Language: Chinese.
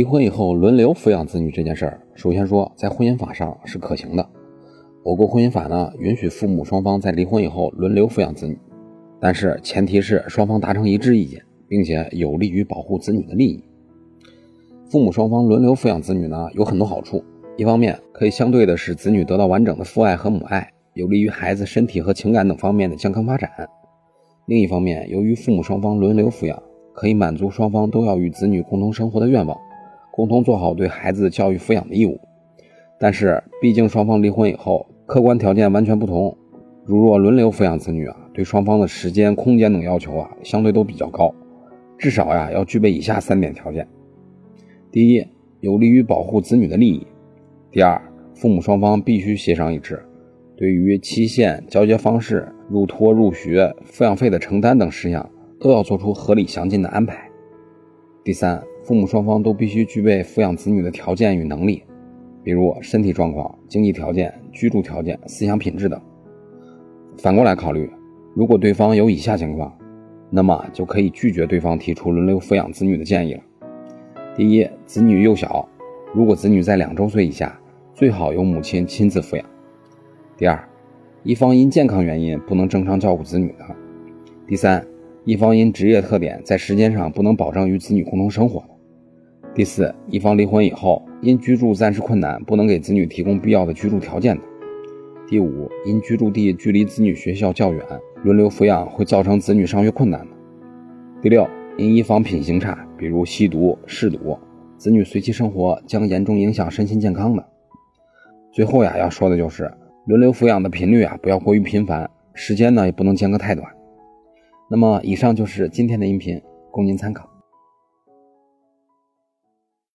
离婚以后轮流抚养子女这件事儿，首先说在婚姻法上是可行的。我国婚姻法呢允许父母双方在离婚以后轮流抚养子女，但是前提是双方达成一致意见，并且有利于保护子女的利益。父母双方轮流抚养子女呢有很多好处，一方面可以相对的使子女得到完整的父爱和母爱，有利于孩子身体和情感等方面的健康发展；另一方面，由于父母双方轮流抚养，可以满足双方都要与子女共同生活的愿望，共同做好对孩子教育抚养的义务。但是，毕竟双方离婚以后，客观条件完全不同。如若轮流抚养子女啊，对双方的时间、空间等要求啊，相对都比较高，至少呀要具备以下三点条件：第一，有利于保护子女的利益；第二，父母双方必须协商一致，对于期限、交接方式、入托、入学、抚养费的承担等事项，都要做出合理详尽的安排；第三，父母双方都必须具备抚养子女的条件与能力。比如身体状况、经济条件、居住条件、思想品质等。反过来考虑，如果对方有以下情况，那么就可以拒绝对方提出轮流抚养子女的建议了。第一，子女幼小，如果子女在两周岁以下，最好由母亲亲自抚养。第二，一方因健康原因不能正常照顾子女的。第三，一方因职业特点在时间上不能保证与子女共同生活的。第四，一方离婚以后。因居住暂时困难，不能给子女提供必要的居住条件的；第五，因居住地距离子女学校较远，轮流抚养会造成子女上学困难的；第六，因一方品行差，比如吸毒、嗜赌，子女随其生活将严重影响身心健康的。最后呀，要说的就是轮流抚养的频率啊，不要过于频繁，时间呢也不能间隔太短。那么，以上就是今天的音频，供您参考。